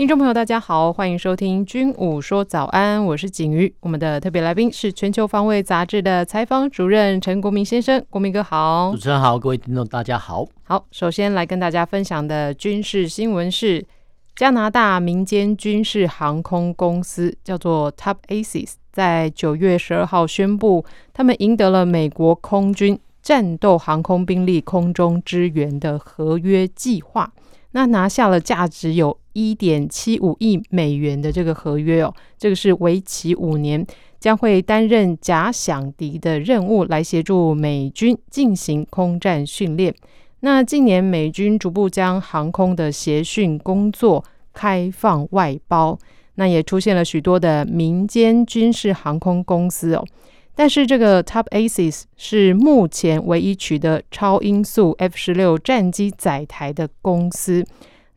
听众朋友，大家好，欢迎收听《军武说早安》，我是景瑜。我们的特别来宾是《全球防卫杂志》的采访主任陈国民先生，国民哥好。主持人好，各位听众大家好。好，首先来跟大家分享的军事新闻是，加拿大民间军事航空公司叫做 Top Aces，在九月十二号宣布，他们赢得了美国空军战斗航空兵力空中支援的合约计划。那拿下了价值有一点七五亿美元的这个合约哦，这个是为期五年，将会担任假想敌的任务，来协助美军进行空战训练。那近年美军逐步将航空的协训工作开放外包，那也出现了许多的民间军事航空公司哦。但是这个 Top Aces 是目前唯一取得超音速 F 十六战机载台的公司。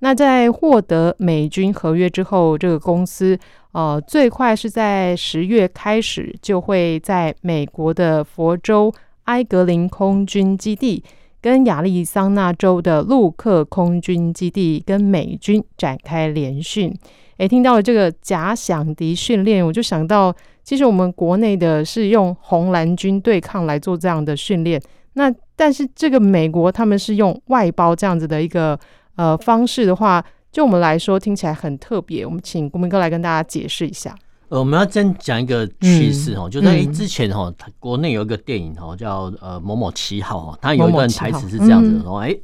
那在获得美军合约之后，这个公司呃最快是在十月开始就会在美国的佛州埃格林空军基地跟亚利桑那州的陆克空军基地跟美军展开联训。诶，听到了这个假想敌训练，我就想到。其实我们国内的是用红蓝军对抗来做这样的训练，那但是这个美国他们是用外包这样子的一个呃方式的话，就我们来说听起来很特别。我们请国民哥来跟大家解释一下。呃，我们要先讲一个趋势哦，就在之前哈，嗯、国内有一个电影哈，叫呃某某七号哈，它有一段台词是这样子的说，哎、嗯，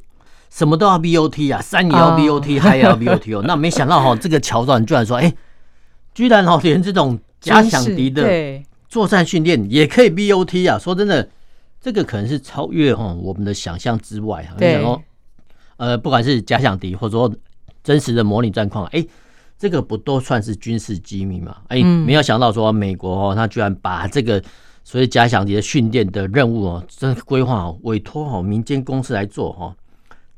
什么都要 BOT 啊，山也要 BOT，海、哦、也要 BOT 哦。那没想到哈，这个桥段居然说，哎，居然哈连这种。假想敌的作战训练也可以 BOT 啊！说真的，这个可能是超越哈我们的想象之外哈。对，呃，不管是假想敌或者说真实的模拟战况，哎，这个不都算是军事机密吗？哎，没有想到说美国哦，他居然把这个所谓假想敌的训练的任务哦，真规划好，委托好民间公司来做哈。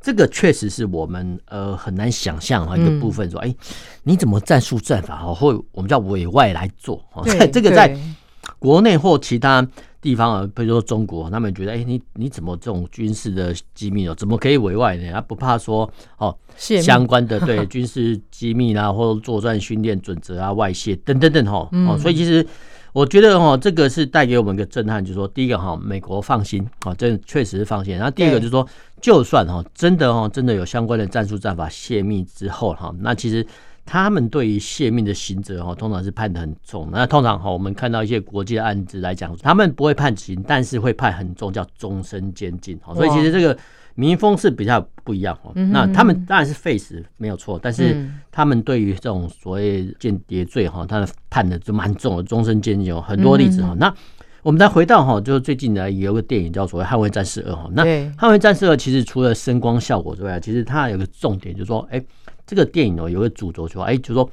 这个确实是我们呃很难想象啊一个部分，说哎，你怎么战术战法哈，或我们叫委外来做啊？在这个在国内或其他地方啊，比如说中国，他们觉得哎，你你怎么这种军事的机密哦，怎么可以委外呢？他不怕说哦相关的对 军事机密啊，或者作战训练准则啊外泄等等等哈哦，所以其实。我觉得哈，这个是带给我们一个震撼，就是说，第一个哈，美国放心啊，这确实是放心。然后第二个就是说，就算哈，真的哈，真的有相关的战术战法泄密之后哈，那其实他们对于泄密的刑责哈，通常是判的很重。那通常哈，我们看到一些国际的案子来讲，他们不会判刑，但是会判很重，叫终身监禁。所以其实这个。民风是比较不一样哦，那他们当然是废死没有错，但是他们对于这种所谓间谍罪哈，他判的就蛮重的，终身监禁有很多例子哈。那我们再回到哈，就是最近呢有个电影叫所谓《捍卫战士二》哈。那《捍卫战士二》其实除了声光效果之外，其实它有个重点就是说，哎，这个电影哦有个主轴说，哎，就是说，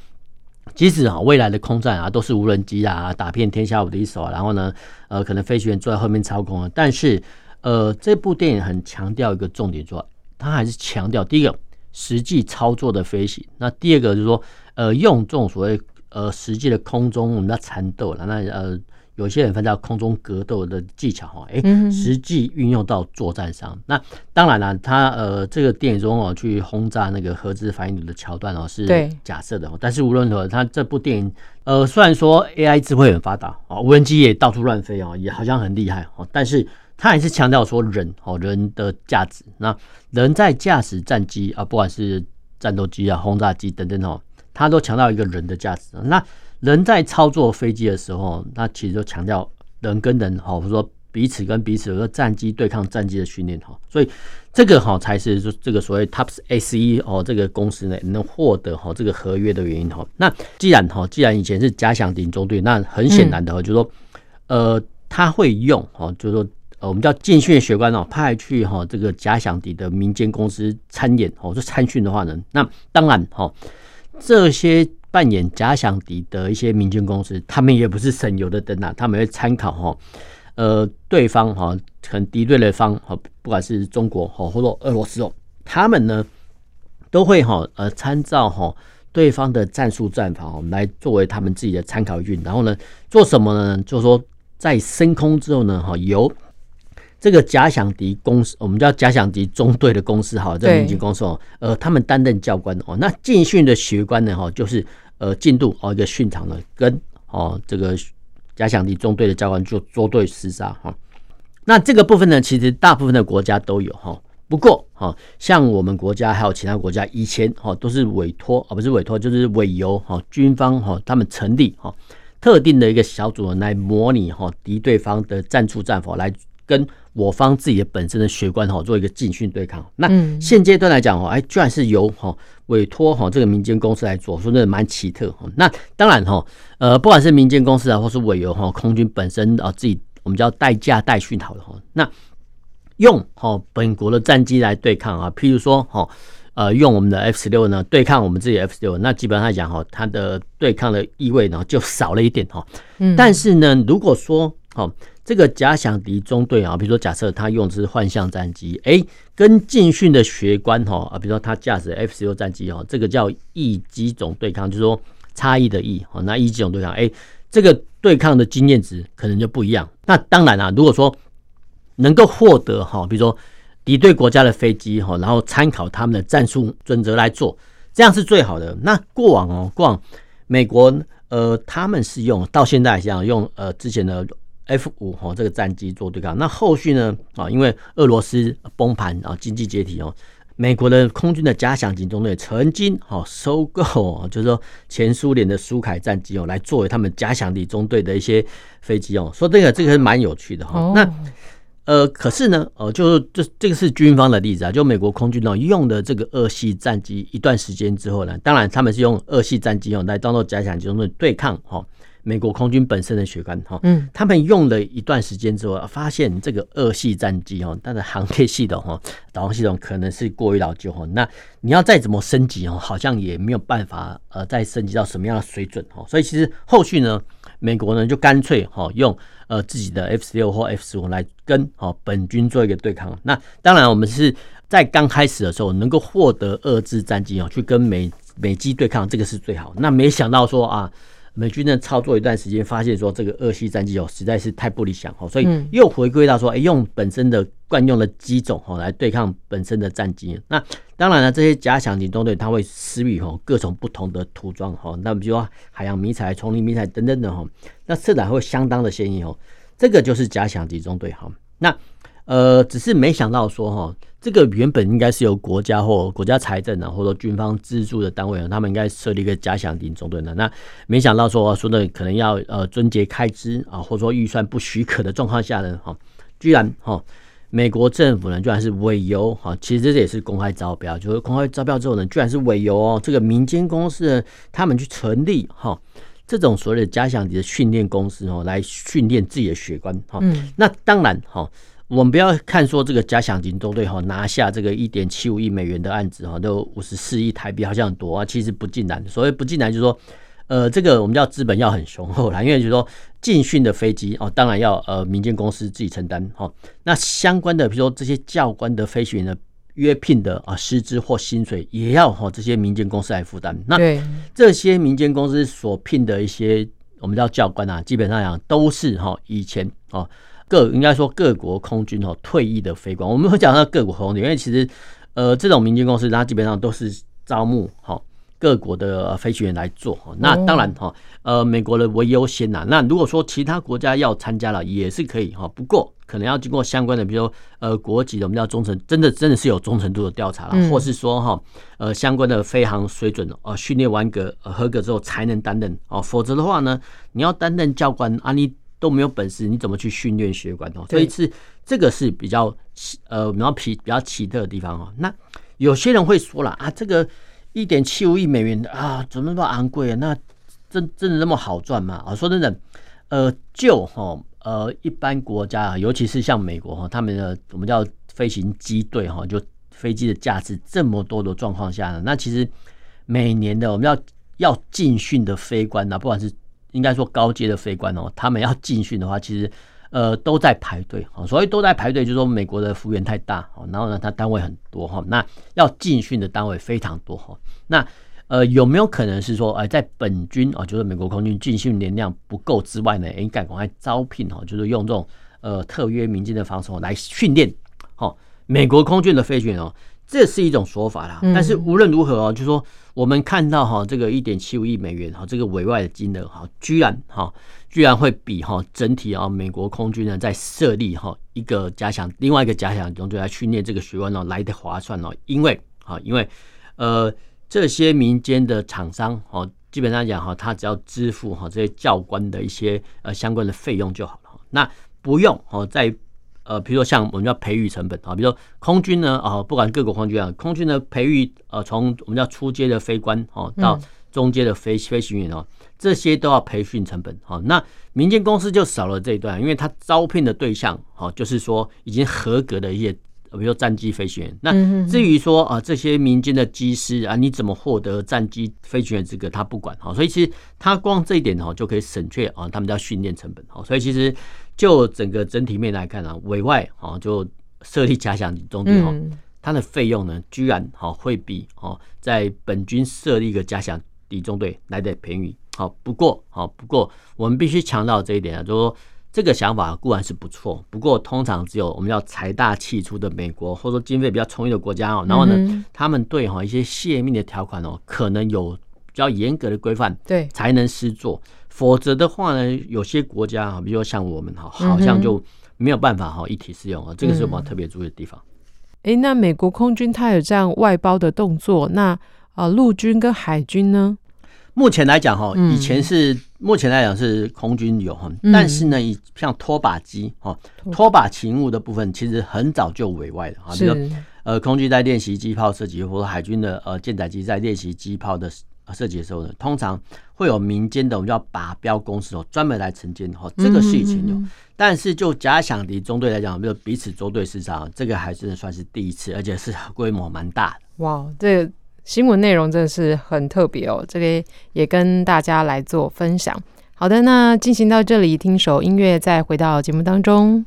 即使啊未来的空战啊都是无人机啊打遍天下无敌手，然后呢，呃，可能飞行员坐在后面操控啊，但是。呃，这部电影很强调一个重点，说它还是强调第一个实际操作的飞行，那第二个就是说，呃，用这种所谓呃实际的空中我们叫缠斗了，那呃有些人分叫空中格斗的技巧哈，哎，实际运用到作战上。那当然了，他呃这个电影中哦去轰炸那个核子反应炉的桥段哦是假设的，对但是无论如何，他这部电影呃虽然说 AI 智慧很发达啊，无人机也到处乱飞哦，也好像很厉害哦，但是。他还是强调说人哦，人的价值。那人在驾驶战机啊，不管是战斗机啊、轰炸机等等哦，他都强调一个人的价值。那人在操作飞机的时候，那其实就强调人跟人哈，或者说彼此跟彼此，有个战机对抗战机的训练哈。所以这个哈才是就这个所谓 Top Aces 哦，这个公司呢能获得哈这个合约的原因哈。那既然哈，既然以前是假想敌中队，那很显然的就是说呃，他会用哦，就是说。呃，我们叫进训学官哦，派去哈这个假想敌的民间公司参演哦，就参训的话呢，那当然哈，这些扮演假想敌的一些民间公司，他们也不是省油的灯啊，他们会参考哈，呃，对方哈很敌对的方哈，不管是中国哈或者俄罗斯哦，他们呢都会哈呃参照哈对方的战术战法来作为他们自己的参考运，然后呢做什么呢？就是说在升空之后呢哈由。这个假想敌公司，我们叫假想敌中队的公司，哈，这个民警公司哦，呃，他们担任教官哦，那进训的学官呢，哈，就是呃进度哦，一个训场呢，跟哦这个假想敌中队的教官就作对厮杀哈。那这个部分呢，其实大部分的国家都有哈，不过哈，像我们国家还有其他国家，以前哈都是委托啊，不是委托，就是委由哈军方哈他们成立哈特定的一个小组来模拟哈敌对方的战术战法来。跟我方自己的本身的学官哈做一个进训对抗，那现阶段来讲哦，哎，居然是由哈委托哈这个民间公司来做，说真的蛮奇特哈。那当然哈，呃，不管是民间公司啊，或是委由哈空军本身啊自己，我们叫代驾代训好了哈。那用哈本国的战机来对抗啊，譬如说哈呃用我们的 F 十六呢对抗我们自己 F 十六，那基本上来讲哈，它的对抗的意味呢就少了一点哈。嗯，但是呢，如果说哈。这个假想敌中队啊，比如说假设他用的是幻象战机，哎，跟进训的学官哈啊，比如说他驾驶 F 十六战机哦，这个叫异机种对抗，就是说差异的异哦，那异机种对抗，哎，这个对抗的经验值可能就不一样。那当然啊，如果说能够获得哈，比如说敌对国家的飞机哈，然后参考他们的战术准则来做，这样是最好的。那过往哦，过往美国呃，他们是用到现在这样用呃之前的。F 五哈这个战机做对抗，那后续呢啊，因为俄罗斯崩盘啊，经济解体哦，美国的空军的假想敌中队曾经哈收购，就是说前苏联的苏凯战机哦，来作为他们假想敌中队的一些飞机哦，说这个这个是蛮有趣的哈。那呃，可是呢，哦，就是这这个是军方的例子啊，就美国空军呢用的这个二系战机一段时间之后呢，当然他们是用二系战机哦来当做假想敌中队对抗哈。美国空军本身的学官哈，嗯，他们用了一段时间之后，发现这个二系战机哦，它的航天系统哈、导航系统可能是过于老旧哈。那你要再怎么升级哦，好像也没有办法呃再升级到什么样的水准哈。所以其实后续呢，美国呢就干脆哈用呃自己的 F 十六或 F 十五来跟哈本军做一个对抗。那当然我们是在刚开始的时候能够获得二制战机哦，去跟美美机对抗，这个是最好。那没想到说啊。美军呢操作一段时间，发现说这个二系战机哦实在是太不理想哦，所以又回归到说，哎，用本身的惯用的机种哦来对抗本身的战机。那当然了，这些假想敌中队它会施予哦各种不同的涂装哦，那比如说海洋迷彩、丛林迷彩等等的哈，那色彩会相当的鲜艳哦。这个就是假想敌中队哈。那呃，只是没想到说哈。这个原本应该是由国家或国家财政啊，或者说军方资助的单位啊，他们应该设立一个假想敌中队的。那没想到说说的可能要呃撙节开支啊，或者说预算不许可的状况下呢，哈，居然哈美国政府呢居然是委由哈，其实这也是公开招标，就是公开招标之后呢，居然是委由哦这个民间公司呢，他们去成立哈这种所谓的假想敌的训练公司哦，来训练自己的学官哈。那当然哈。我们不要看说这个假想敌中队哈拿下这个一点七五亿美元的案子哈，都五十四亿台币，好像很多啊，其实不尽然。所谓不尽然，就是说，呃，这个我们叫资本要很雄厚啦，因为就是说进训的飞机哦，当然要呃民间公司自己承担哈。那相关的，比如说这些教官的飞行员的约聘的啊师资或薪水，也要哈这些民间公司来负担。那这些民间公司所聘的一些我们叫教官啊，基本上讲都是哈以前哦。各应该说各国空军哦退役的飞官，我们会讲到各国空军，因为其实呃这种民间公司，它基本上都是招募哈各国的飞行员来做哈。那当然哈呃美国的为优先呐。那如果说其他国家要参加了也是可以哈，不过可能要经过相关的，比如说呃国籍的我们叫忠诚，真的真的是有忠诚度的调查了，或是说哈呃相关的飞行水准呃训练完格合格之后才能担任哦，否则的话呢你要担任教官啊你。都没有本事，你怎么去训练学管哦？所以是这个是比较呃比较奇比较奇特的地方哦。那有些人会说了啊，这个一点七五亿美元啊，怎么那么昂贵啊？那真真的那么好赚吗？啊，说真的，呃，就哈呃一般国家啊，尤其是像美国哈，他们的我们叫飞行机队哈，就飞机的价值这么多的状况下呢，那其实每年的我们要。要进训的飞官呢，不管是应该说高阶的飞官哦，他们要进训的话，其实呃都在排队啊。所以都在排队，就是说美国的幅员太大哦，然后呢，他单位很多哈，那要进训的单位非常多哈。那呃有没有可能是说，哎，在本军啊，就是美国空军进训年量不够之外呢，应该赶快招聘哈，就是用这种呃特约民间的方式来训练哦，美国空军的飞行员哦。这是一种说法啦，但是无论如何哦，就是说我们看到哈这个一点七五亿美元哈这个委外的金额哈，居然哈居然会比哈整体啊美国空军呢在设立哈一个假想另外一个假想中队来训练这个学员哦来的划算哦，因为啊因为呃这些民间的厂商哦基本上讲哈他只要支付哈这些教官的一些呃相关的费用就好了，那不用哦在。呃，比如说像我们叫培育成本啊，比如说空军呢啊，不管各国空军啊，空军的培育呃，从我们叫初阶的飞官哦，到中阶的飞飞行员哦，这些都要培训成本哦。那民间公司就少了这一段，因为他招聘的对象哦，就是说已经合格的一些，比如说战机飞行员。那至于说啊，这些民间的机师啊，你怎么获得战机飞行员资格，他不管哈。所以其实他光这一点哦，就可以省却啊，他们叫训练成本哦。所以其实。就整个整体面来看啊，委外啊，就设立假想敌中队哦，它的费用呢，居然好会比哦，在本军设立一个假想敌中队来的便宜。好，不过好，不过我们必须强调这一点啊，就是说这个想法固然是不错，不过通常只有我们要财大气粗的美国，或者说经费比较充裕的国家哦，然后呢，他们对哈一些泄密的条款哦，可能有比较严格的规范，对，才能施作。否则的话呢，有些国家哈，比如说像我们哈，好像就没有办法哈一体适用啊。这个是我们特别注意的地方。哎、嗯欸，那美国空军它有这样外包的动作，那啊陆军跟海军呢？目前来讲哈，以前是、嗯、目前来讲是空军有哈，但是呢，以像拖把机哈、拖把勤务的部分，其实很早就委外了啊。比如呃，空军在练习机炮设计，或者海军的呃舰载机在练习机炮的。设计的时候呢，通常会有民间的我们叫靶标公司哦，专门来承建哦，这个是以前有。但是就假想敌中队来讲，比如彼此作对市场，这个还真的算是第一次，而且是 规模蛮大的。哇，这个新闻内容真的是很特别哦，这个也跟大家来做分享。好的，那进行到这里，听首音乐，再回到节目当中。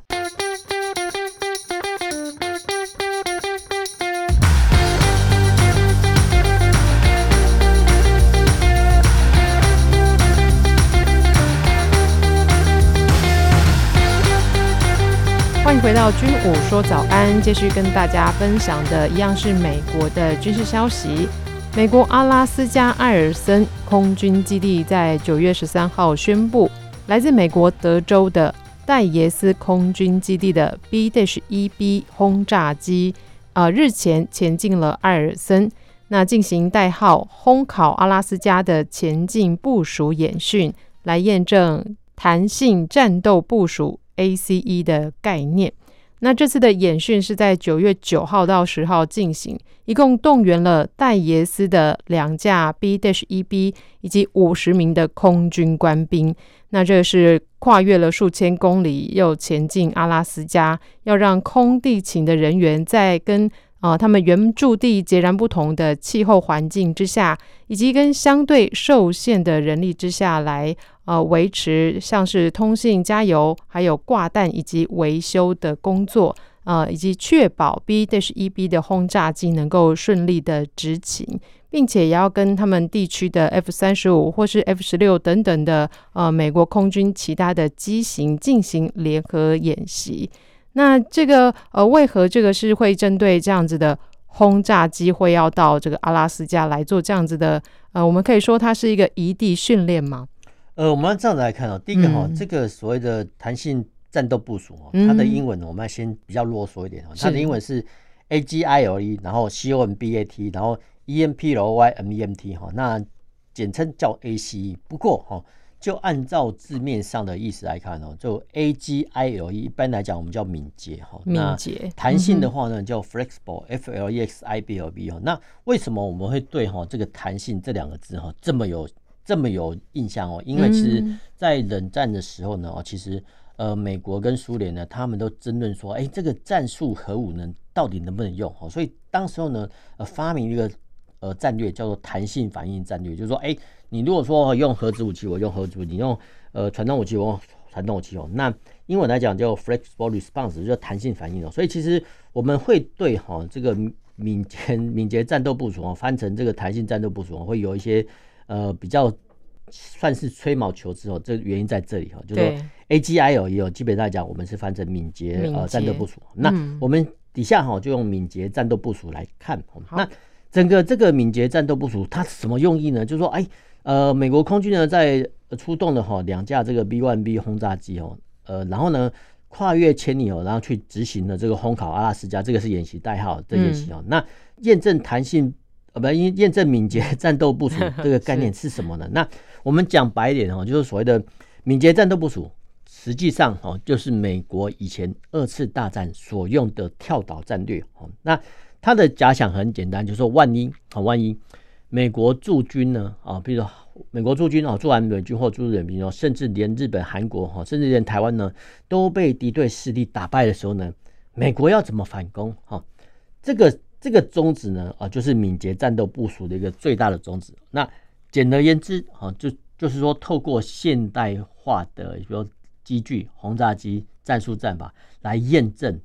回到军武说早安，继续跟大家分享的一样是美国的军事消息。美国阿拉斯加艾尔森空军基地在九月十三号宣布，来自美国德州的戴耶斯空军基地的 BDEB 轰炸机，呃，日前前进了艾尔森，那进行代号“烘烤阿拉斯加”的前进部署演训，来验证弹性战斗部署。ACE 的概念。那这次的演训是在九月九号到十号进行，一共动员了戴耶斯的两架 B-1B 以及五十名的空军官兵。那这是跨越了数千公里，又前进阿拉斯加，要让空地勤的人员在跟啊、他们原驻地截然不同的气候环境之下，以及跟相对受限的人力之下来，呃，维持像是通信、加油，还有挂弹以及维修的工作，呃，以及确保 B-1B 的轰炸机能够顺利的执勤，并且也要跟他们地区的 F 三十五或是 F 十六等等的呃美国空军其他的机型进行联合演习。那这个呃，为何这个是会针对这样子的轰炸机会要到这个阿拉斯加来做这样子的呃，我们可以说它是一个移地训练吗？呃，我们要这样子来看哦，第一个哈、这个所谓的弹性战斗部署哦，嗯、它的英文我们要先比较啰嗦一点哦，它的英文是 AGILE，然后 COMBAT，然后 employmemt 哈，那简称叫 ACE。不过哈。就按照字面上的意思来看哦，就 A G I L E，一般来讲我们叫敏捷哈。敏捷。弹性的话呢叫 flexible，F L E X I B L B 哈。那为什么我们会对哈这个弹性这两个字哈这么有这么有印象哦？因为其实，在冷战的时候呢哦，其实呃美国跟苏联呢他们都争论说，哎这个战术核武呢到底能不能用？所以当时候呢呃发明一个呃战略，叫做弹性反应战略，就是说，哎、欸，你如果说用核子武器，我用核子武器；你用呃传统武器，我用传统武器哦。那英文来讲叫 flexible response，就是弹性反应哦。所以其实我们会对哈这个敏捷敏捷战斗部署哦，翻成这个弹性战斗部署会有一些呃比较算是吹毛求疵哦。这原因在这里哈，就是说 A G I 哦也有，基本上来讲我们是翻成敏捷呃战斗部署。那我们底下哈就用敏捷战斗部署来看。那整个这个敏捷战斗部署它什么用意呢？就是说，哎呃，美国空军呢在出动了哈两架这个 B1B 轰炸机哦。呃，然后呢，跨越千里哦，然后去执行了这个轰烤阿拉斯加，这个是演习代号的演习哦。嗯、那验证弹性呃，不，验验证敏捷战斗部署这个概念是什么呢？那我们讲白一点哦，就是所谓的敏捷战斗部署，实际上哦，就是美国以前二次大战所用的跳岛战略哦。那他的假想很简单，就是说万一啊，万一美国驻军呢啊，比如说。美国驻军哦，驻完美军或驻日兵哦，甚至连日本、韩国哈，甚至连台湾呢，都被敌对势力打败的时候呢，美国要怎么反攻？哈，这个这个宗旨呢，啊，就是敏捷战斗部署的一个最大的宗旨。那简而言之，啊，就就是说，透过现代化的，比如说机具、轰炸机、战术战法来验证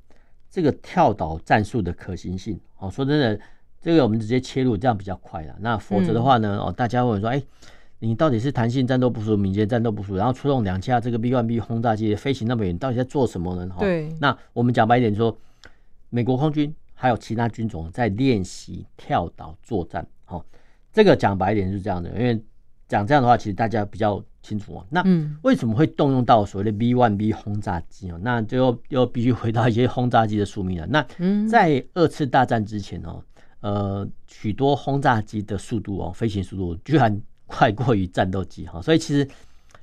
这个跳岛战术的可行性。哦，说真的，这个我们直接切入，这样比较快了。那否则的话呢，哦，大家会说，哎。你到底是弹性战斗部署、敏捷战斗部署，然后出动两架这个 B-1B 轰炸机飞行那么远，到底在做什么呢？对，那我们讲白一点说，美国空军还有其他军种在练习跳岛作战。哦，这个讲白一点是这样的，因为讲这样的话，其实大家比较清楚哦。那为什么会动用到所谓的 B-1B 轰炸机哦？那最后又必须回到一些轰炸机的宿命了。那在二次大战之前哦，呃，许多轰炸机的速度哦，飞行速度居然。快过于战斗机哈，所以其实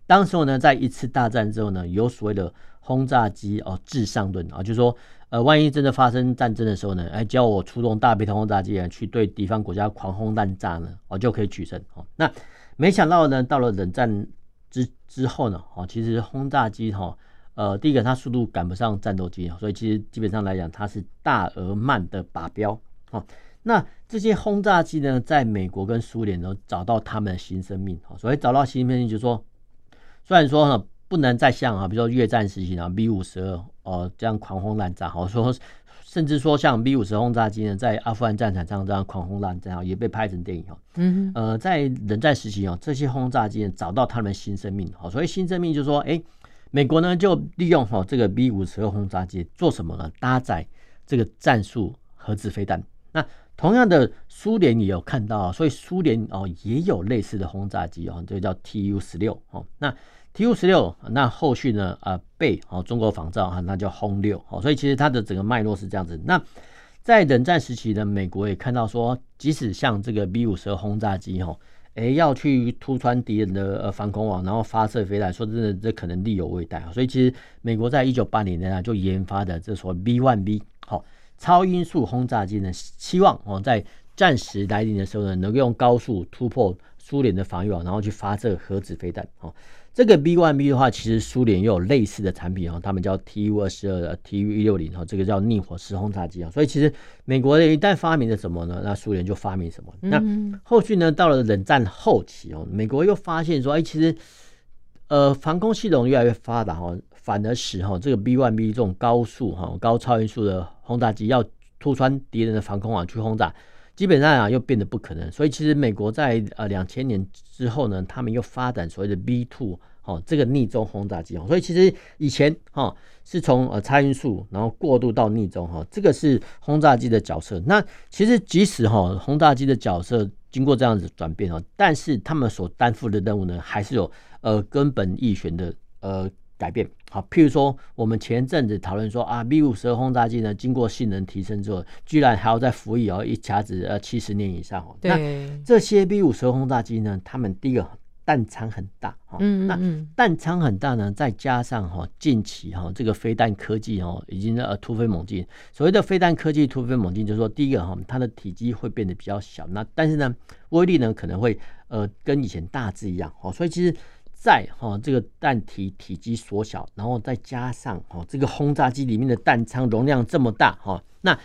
当时候呢，在一次大战之后呢，有所谓的轰炸机哦至上论啊，就是说呃，万一真的发生战争的时候呢，哎，只要我出动大批的轰炸机啊去对敌方国家狂轰滥炸呢，我就可以取胜哦。那没想到呢，到了冷战之之后呢，哦，其实轰炸机哈，呃，第一个它速度赶不上战斗机，所以其实基本上来讲，它是大而慢的靶标哦。那这些轰炸机呢，在美国跟苏联呢找到他们的新生命。所以找到新生命，就是说，虽然说呢，不能再像啊，比如说越战时期啊，B 五十二哦这样狂轰滥炸，好说，甚至说像 B 五十轰炸机呢，在阿富汗战场上这样狂轰滥炸，也被拍成电影哦。嗯，呃，在冷战时期哦，这些轰炸机呢，找到他们的新生命。好，所以新生命就是说，哎，美国呢就利用哈这个 B 五十二轰炸机做什么呢？搭载这个战术核子飞弹。那同样的，苏联也有看到，所以苏联哦也有类似的轰炸机哦，这个叫 Tu 十六哦。那 Tu 十六，那后续呢啊被哦中国仿造哈，那叫轰六哦。所以其实它的整个脉络是这样子。那在冷战时期呢，美国也看到说，即使像这个 B 五十二轰炸机哈，哎要去突穿敌人的呃防空网，然后发射飞弹，说真的，这可能力有未逮。所以其实美国在一九八零年代就研发的这所 B one B 好。超音速轰炸机呢，希望哦在战时来临的时候呢，能够用高速突破苏联的防御网，然后去发射核子飞弹。哦，这个 B-1B 的话，其实苏联也有类似的产品哦，他们叫 Tu 二十二、Tu 一六零，哈，这个叫逆火式轰炸机啊。所以其实美国一旦发明了什么呢，那苏联就发明什么。那后续呢，到了冷战后期哦，美国又发现说，哎，其实呃防空系统越来越发达哦。反而使哈这个 B-1B 这种高速哈高超音速的轰炸机要突穿敌人的防空网去轰炸，基本上啊又变得不可能。所以其实美国在呃两千年之后呢，他们又发展所谓的 B two，哦这个逆中轰炸机。所以其实以前哈是从呃超音速然后过渡到逆中哈，这个是轰炸机的角色。那其实即使哈轰炸机的角色经过这样子转变哦，但是他们所担负的任务呢，还是有呃根本易选的呃。改变好，譬如说，我们前阵子讨论说啊，B 五十二轰炸机呢，经过性能提升之后，居然还要再服役哦，一卡子呃七十年以上哦。那这些 B 五十二轰炸机呢，他们第一个弹仓很大哈，嗯，那弹仓很大呢，再加上哈近期哈这个飞弹科技哦，已经呃突飞猛进。所谓的飞弹科技突飞猛进，就是说第一个哈，它的体积会变得比较小，那但是呢，威力呢可能会呃跟以前大致一样哦，所以其实。在哈这个弹体体积缩小，然后再加上哈这个轰炸机里面的弹仓容量这么大哈，那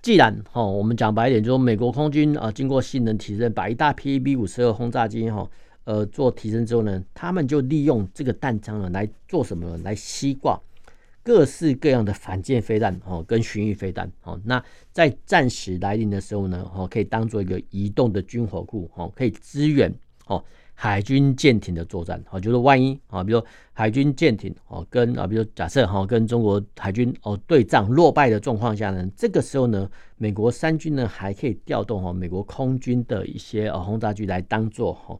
既然哈，我们讲白一点，就是美国空军啊，经过性能提升，把一大批 B 五十二轰炸机哈，呃，做提升之后呢，他们就利用这个弹仓呢来做什么呢？来吸挂各式各样的反舰飞弹哦，跟巡弋飞弹哦。那在战时来临的时候呢，哦，可以当做一个移动的军火库哦，可以支援哦。海军舰艇的作战，好，就是万一啊，比如说海军舰艇哦，跟啊，比如假设哈，跟中国海军哦对仗落败的状况下呢，这个时候呢，美国三军呢还可以调动哈美国空军的一些呃轰炸机来当做哈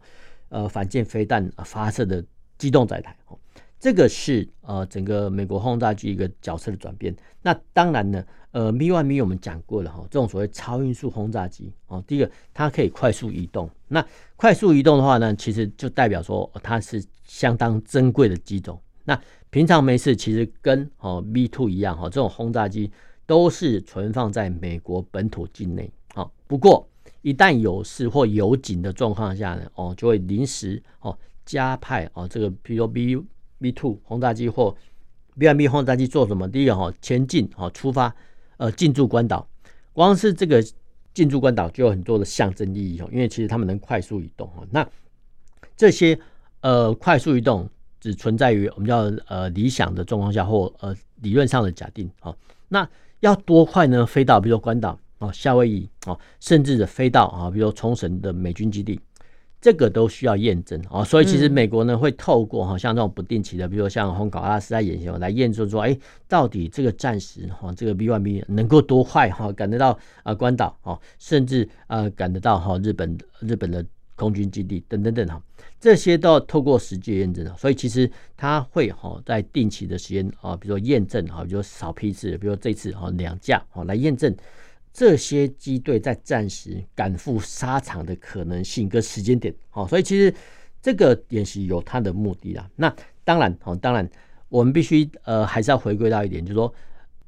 呃反舰飞弹发射的机动载台，这个是呃整个美国轰炸机一个角色的转变。那当然呢。呃，B-1B 我们讲过了哈，这种所谓超音速轰炸机哦，第一个它可以快速移动。那快速移动的话呢，其实就代表说它是相当珍贵的机种。那平常没事，其实跟哦 B-2 一样哈，这种轰炸机都是存放在美国本土境内。好，不过一旦有事或有警的状况下呢，哦，就会临时哦加派哦这个，比如说 B B two 轰炸机或 B M B 轰炸机做什么？第一个哈，前进哦出发。呃，进驻关岛，光是这个进驻关岛就有很多的象征意义哦，因为其实他们能快速移动哦。那这些呃快速移动只存在于我们叫呃理想的状况下或呃理论上的假定哦。那要多快呢？飞到比如说关岛哦、夏威夷哦，甚至的飞到啊，比如冲绳的美军基地。这个都需要验证啊，所以其实美国呢会透过哈像这种不定期的，比如说像红搞阿拉斯加演习来验证说，哎，到底这个战时哈这个 B1B 能够多快哈赶得到啊关岛哦，甚至啊赶得到哈日本日本的空军基地等等等哈，这些都要透过实际验证，所以其实它会哈在定期的时间啊，比如说验证哈，比如说少批次，比如说这次哈两架哈来验证。这些机队在战时赶赴沙场的可能性跟时间点，好，所以其实这个演习有它的目的啦。那当然，哦，当然，我们必须呃还是要回归到一点，就是说，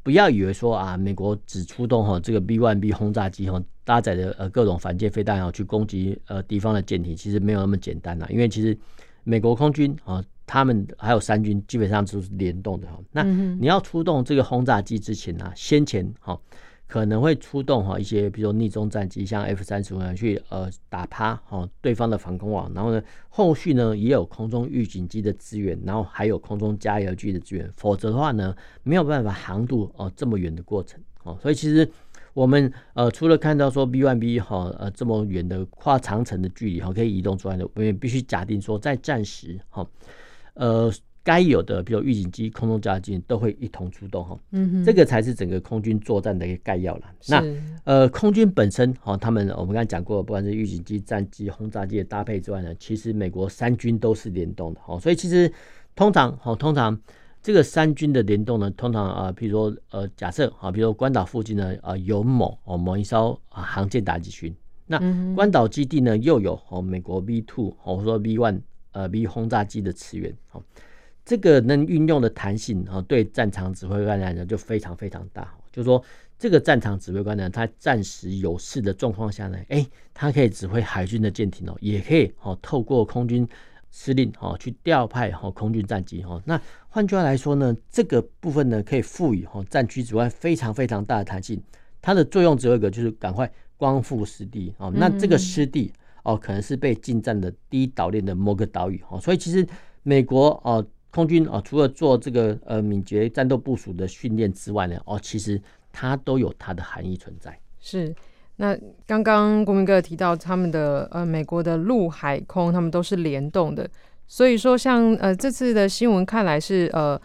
不要以为说啊，美国只出动哈这个 B1B 轰炸机哈搭载的呃各种反舰飞弹啊去攻击呃敌方的舰艇，其实没有那么简单啦。因为其实美国空军啊，他们还有三军基本上都是联动的哈。那你要出动这个轰炸机之前呢，先前哈。可能会出动哈一些，比如说逆中战机，像 F 三十五去呃打趴哈对方的防空网，然后呢后续呢也有空中预警机的支援，然后还有空中加油机的支援，否则的话呢没有办法航渡哦这么远的过程哦，所以其实我们呃除了看到说 B1B 哈呃这么远的跨长城的距离哈可以移动之外呢，我们也必须假定说在战时哈呃。该有的，比如预警机、空中加油机都会一同出动哈，嗯哼，这个才是整个空军作战的一个概要了。那呃，空军本身哈，他们我们刚才讲过，不管是预警机、战机、轰炸机的搭配之外呢，其实美国三军都是联动的哈，所以其实通常哈，通常这个三军的联动呢，通常啊，比如说呃，假设啊，比如说关岛附近呢啊有某哦某一艘啊航舰打击群，那关岛基地呢又有哦美国 V two 或者说 V one 呃 V 轰炸机的驰援好。这个能运用的弹性啊，对战场指挥官来讲就非常非常大。就是说，这个战场指挥官呢，他暂时有事的状况下呢，哎，他可以指挥海军的舰艇哦，也可以哦，透过空军司令哦去调派哦空军战机哦。那换句话来说呢，这个部分呢，可以赋予哦战区指挥非常非常大的弹性。它的作用只有一个，就是赶快光复失地哦。那这个失地哦，可能是被进占的第一岛链的某个岛屿哦。所以其实美国哦。空军啊，除了做这个呃敏捷战斗部署的训练之外呢，哦，其实它都有它的含义存在。是，那刚刚国民哥提到他们的呃美国的陆海空，他们都是联动的，所以说像呃这次的新闻看来是呃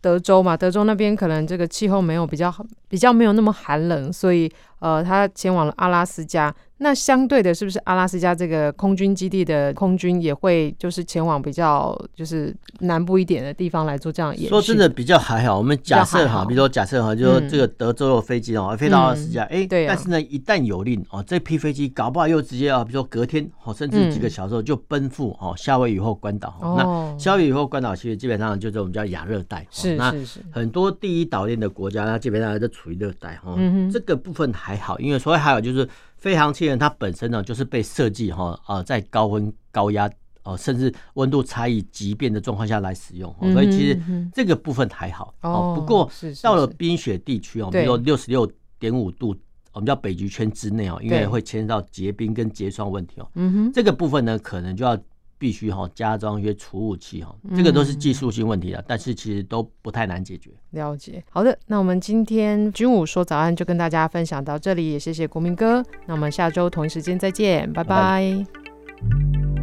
德州嘛，德州那边可能这个气候没有比较比较没有那么寒冷，所以呃他前往了阿拉斯加。那相对的，是不是阿拉斯加这个空军基地的空军也会就是前往比较就是南部一点的地方来做这样演习？说真的比较还好。我们假设哈，比如说假设哈，就说这个德州的飞机哦，飞到阿拉斯加，哎，对。但是呢，一旦有令哦，这批飞机搞不好又直接啊，比如说隔天哦，甚至几个小时后就奔赴哦夏威夷或关岛。那夏威夷或关岛其实基本上就是我们叫亚热带。是是是。很多第一岛链的国家，它基本上都处于热带哈。嗯这个部分还好，因为所以还有就是。飞行器人它本身呢，就是被设计哈啊，在高温高压哦，甚至温度差异急变的状况下来使用，所以其实这个部分还好哦。不过到了冰雪地区哦，比如说六十六点五度我们叫北极圈之内哦，因为会牵涉到结冰跟结霜问题哦。嗯哼，这个部分呢，可能就要必须哈加装一些储物器哈，这个都是技术性问题啊，嗯、但是其实都不太难解决。了解，好的，那我们今天军武说早安就跟大家分享到这里，也谢谢国民哥。那我们下周同一时间再见，拜拜。拜拜。